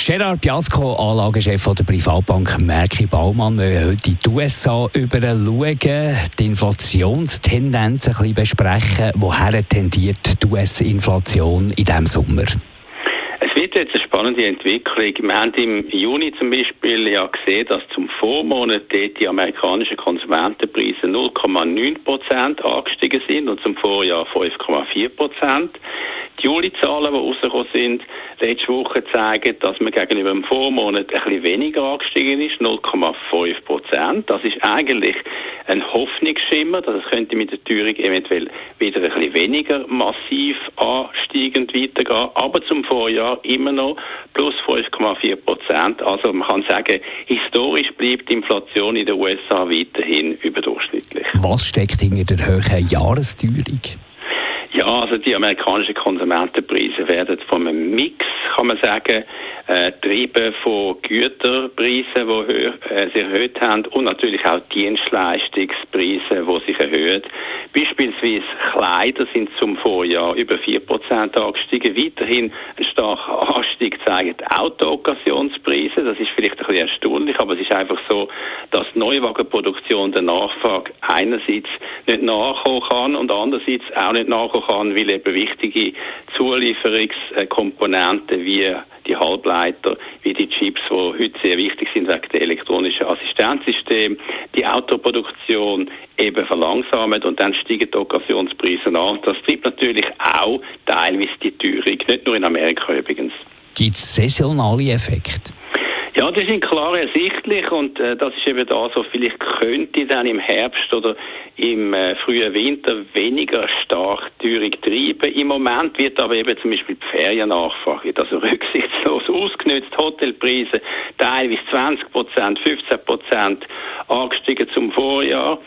Gerard Biasco, Anlagechef der Privatbank Merki Baumann, wir heute die USA überschauen, die Inflationstendenzen ein bisschen besprechen. Woher tendiert die US-Inflation in diesem Sommer? Es wird jetzt eine spannende Entwicklung. Wir haben im Juni zum Beispiel ja gesehen, dass zum Vormonat die amerikanischen Konsumentenpreise 0,9 Prozent angestiegen sind und zum Vorjahr 5,4 Prozent. Die Juli-Zahlen, die rausgekommen sind, letzte Woche zeigen, dass man gegenüber dem Vormonat ein bisschen weniger angestiegen ist, 0,5 Prozent. Das ist eigentlich ein Hoffnungsschimmer, dass es könnte mit der Teuerung eventuell wieder ein bisschen weniger massiv ansteigend weitergehen, aber zum Vorjahr immer noch plus 5,4 Prozent. Also man kann sagen, historisch bleibt die Inflation in den USA weiterhin überdurchschnittlich. Was steckt hinter der hohen Jahresteuerung? Ja, also die amerikanischen Konsumentenpreise werden von einem Mix, kann man sagen, äh, getrieben von Güterpreisen, die höher, äh, sich erhöht haben und natürlich auch Dienstleistungspreise, die sich erhöhen. Beispielsweise Kleider sind zum Vorjahr über 4% angestiegen. Weiterhin ein starker Anstieg zeigen Auto-Okkasionspreise. Das ist vielleicht ein bisschen erstaunlich, aber es ist einfach so, dass Neuwagenproduktion der Nachfrage einerseits nicht nachkommen kann und andererseits auch nicht nachkommen kann, weil eben wichtige Zulieferungskomponenten wie die Halbleiter, wie die Chips, die heute sehr wichtig sind wegen der elektronischen Assistenzsysteme, die Autoproduktion eben verlangsamt und dann steigen die Okkasionspreise an. Das treibt natürlich auch teilweise die Teuerung, nicht nur in Amerika übrigens. Gibt es saisonale Effekte? Ja, die sind klar ersichtlich und äh, das ist eben das, was vielleicht könnte dann im Herbst oder im äh, frühen Winter weniger stark Teuerung treiben. Im Moment wird aber eben zum Beispiel die Feriennachfrage, also rücksichtslos ausgenutzt, Hotelpreise teilweise 20 Prozent, 15 Prozent angestiegen zum Vorjahr.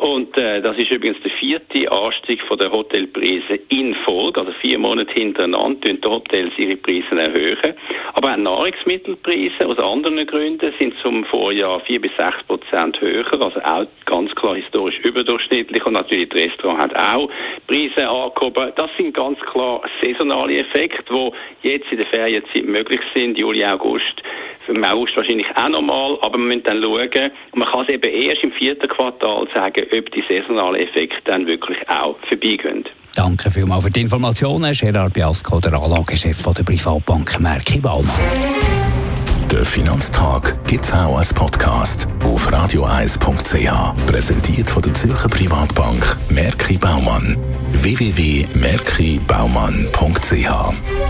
Und äh, das ist übrigens der vierte Anstieg von der Hotelpreise in Folge, also vier Monate hintereinander tun die Hotels ihre Preise erhöhen. Aber auch Nahrungsmittelpreise aus anderen Gründen sind zum Vorjahr vier bis sechs Prozent höher, also auch ganz klar historisch überdurchschnittlich. Und natürlich das Restaurant hat auch Preise angehoben. Das sind ganz klar saisonale Effekte, die jetzt in der Ferienzeit möglich sind, Juli, August im August wahrscheinlich auch nochmal, aber wir müssen dann schauen, und man kann es eben erst im vierten Quartal sagen, ob die saisonalen Effekte dann wirklich auch vorbeigehen. Danke vielmals für die Informationen, Gerard Biasco, der Anlagechef der Privatbank Merki Baumann. Der Finanztag gibt es auch als Podcast auf radioeis.ch. Präsentiert von der Zürcher Privatbank Merki Baumann. www.merkibaumann.ch